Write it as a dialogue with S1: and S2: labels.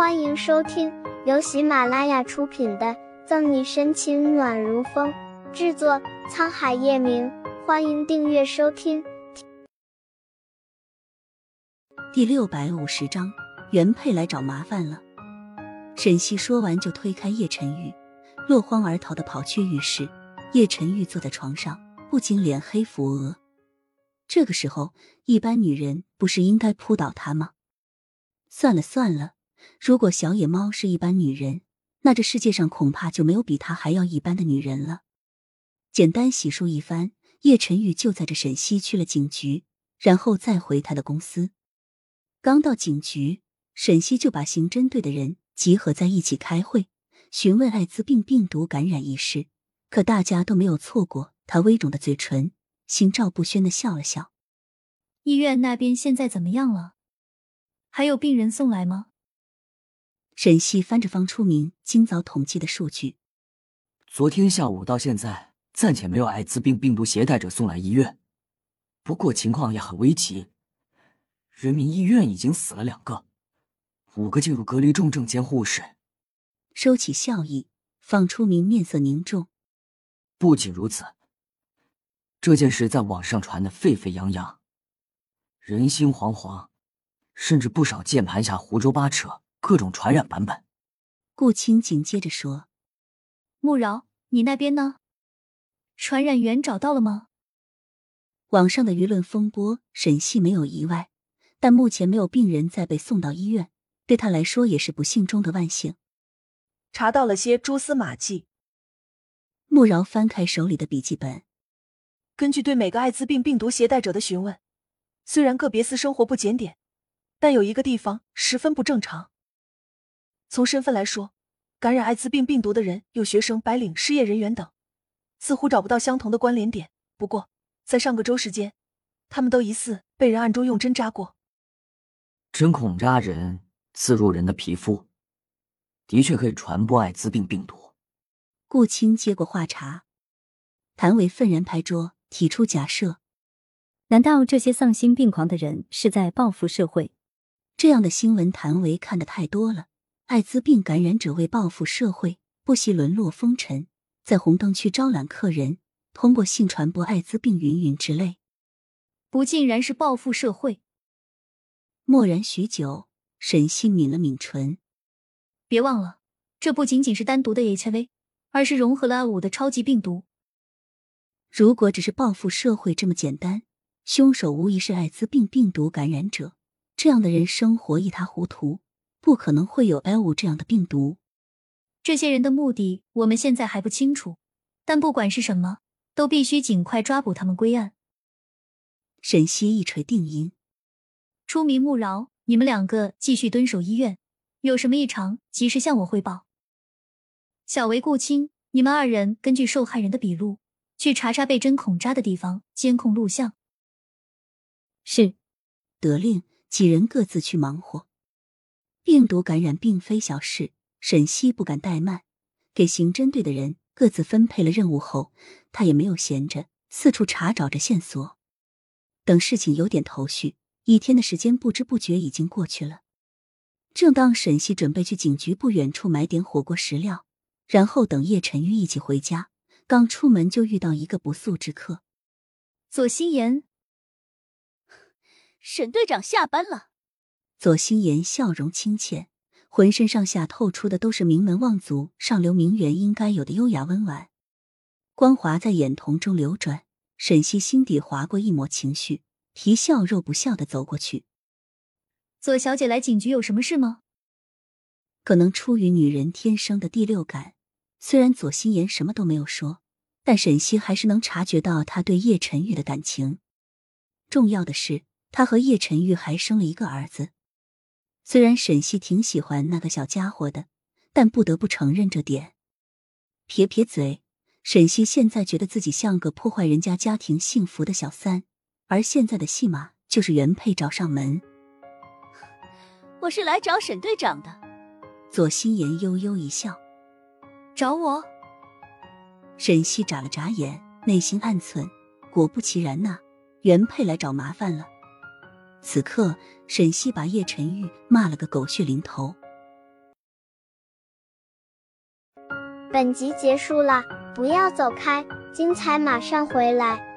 S1: 欢迎收听由喜马拉雅出品的《赠你深情暖如风》，制作沧海夜明。欢迎订阅收听。
S2: 第六百五十章，原配来找麻烦了。沈西说完就推开叶晨玉，落荒而逃的跑去浴室。叶晨玉坐在床上，不禁脸黑扶额。这个时候，一般女人不是应该扑倒他吗？算了算了，如果小野猫是一般女人，那这世界上恐怕就没有比她还要一般的女人了。简单洗漱一番，叶晨玉就载着沈西去了警局，然后再回他的公司。刚到警局，沈西就把刑侦队的人集合在一起开会，询问艾滋病病毒感染一事。可大家都没有错过他微肿的嘴唇，心照不宣的笑了笑。
S3: 医院那边现在怎么样了？还有病人送来吗？
S2: 沈西翻着方初明今早统计的数据，
S4: 昨天下午到现在暂且没有艾滋病病毒携带者送来医院，不过情况也很危急。人民医院已经死了两个，五个进入隔离重症监护室。
S2: 收起笑意，方初明面色凝重。
S4: 不仅如此，这件事在网上传的沸沸扬扬，人心惶惶，甚至不少键盘侠胡诌八扯，各种传染版本。
S2: 顾青紧接着说：“
S3: 穆饶，你那边呢？传染源找到了吗？”
S2: 网上的舆论风波，沈系没有意外，但目前没有病人再被送到医院，对他来说也是不幸中的万幸。
S5: 查到了些蛛丝马迹。
S2: 穆饶翻开手里的笔记本，
S5: 根据对每个艾滋病病毒携带者的询问，虽然个别私生活不检点，但有一个地方十分不正常。从身份来说，感染艾滋病病毒的人有学生、白领、失业人员等，似乎找不到相同的关联点。不过，在上个周时间，他们都疑似被人暗中用针扎过。
S4: 针孔扎人，刺入人的皮肤，的确可以传播艾滋病病毒。
S2: 顾青接过话茬，谭维愤然拍桌，提出假设：
S6: 难道这些丧心病狂的人是在报复社会？
S2: 这样的新闻，谭维看的太多了。艾滋病感染者为报复社会，不惜沦落风尘，在红灯区招揽客人，通过性传播艾滋病，云云之类。
S3: 不，竟然是报复社会。
S2: 默然许久，沈西抿了抿唇，
S3: 别忘了，这不仅仅是单独的 HIV。而是融合了五的超级病毒。
S2: 如果只是报复社会这么简单，凶手无疑是艾滋病病毒感染者。这样的人生活一塌糊涂，不可能会有 L 五这样的病毒。
S3: 这些人的目的我们现在还不清楚，但不管是什么，都必须尽快抓捕他们归案。
S2: 沈西一锤定音：
S3: 初明、穆饶，你们两个继续蹲守医院，有什么异常及时向我汇报。小维、顾青，你们二人根据受害人的笔录去查查被针孔扎的地方监控录像。
S6: 是，
S2: 得令。几人各自去忙活。病毒感染并非小事，沈西不敢怠慢，给刑侦队的人各自分配了任务后，他也没有闲着，四处查找着线索。等事情有点头绪，一天的时间不知不觉已经过去了。正当沈西准备去警局不远处买点火锅食料。然后等叶晨玉一起回家，刚出门就遇到一个不速之客。
S3: 左心言，
S7: 沈队长下班了。
S2: 左心言笑容亲切，浑身上下透出的都是名门望族上流名媛应该有的优雅温婉，光华在眼瞳中流转。沈西心底划过一抹情绪，皮笑肉不笑的走过去。
S3: 左小姐来警局有什么事吗？
S2: 可能出于女人天生的第六感。虽然左心言什么都没有说，但沈西还是能察觉到他对叶晨玉的感情。重要的是，他和叶晨玉还生了一个儿子。虽然沈西挺喜欢那个小家伙的，但不得不承认这点。撇撇嘴，沈西现在觉得自己像个破坏人家家庭幸福的小三，而现在的戏码就是原配找上门。
S7: 我是来找沈队长的。
S2: 左心言悠悠一笑。
S3: 找我，
S2: 沈西眨了眨眼，内心暗忖：果不其然呐，原配来找麻烦了。此刻沈西把叶晨玉骂了个狗血淋头
S1: 本集结束了不要走开精彩马上回来。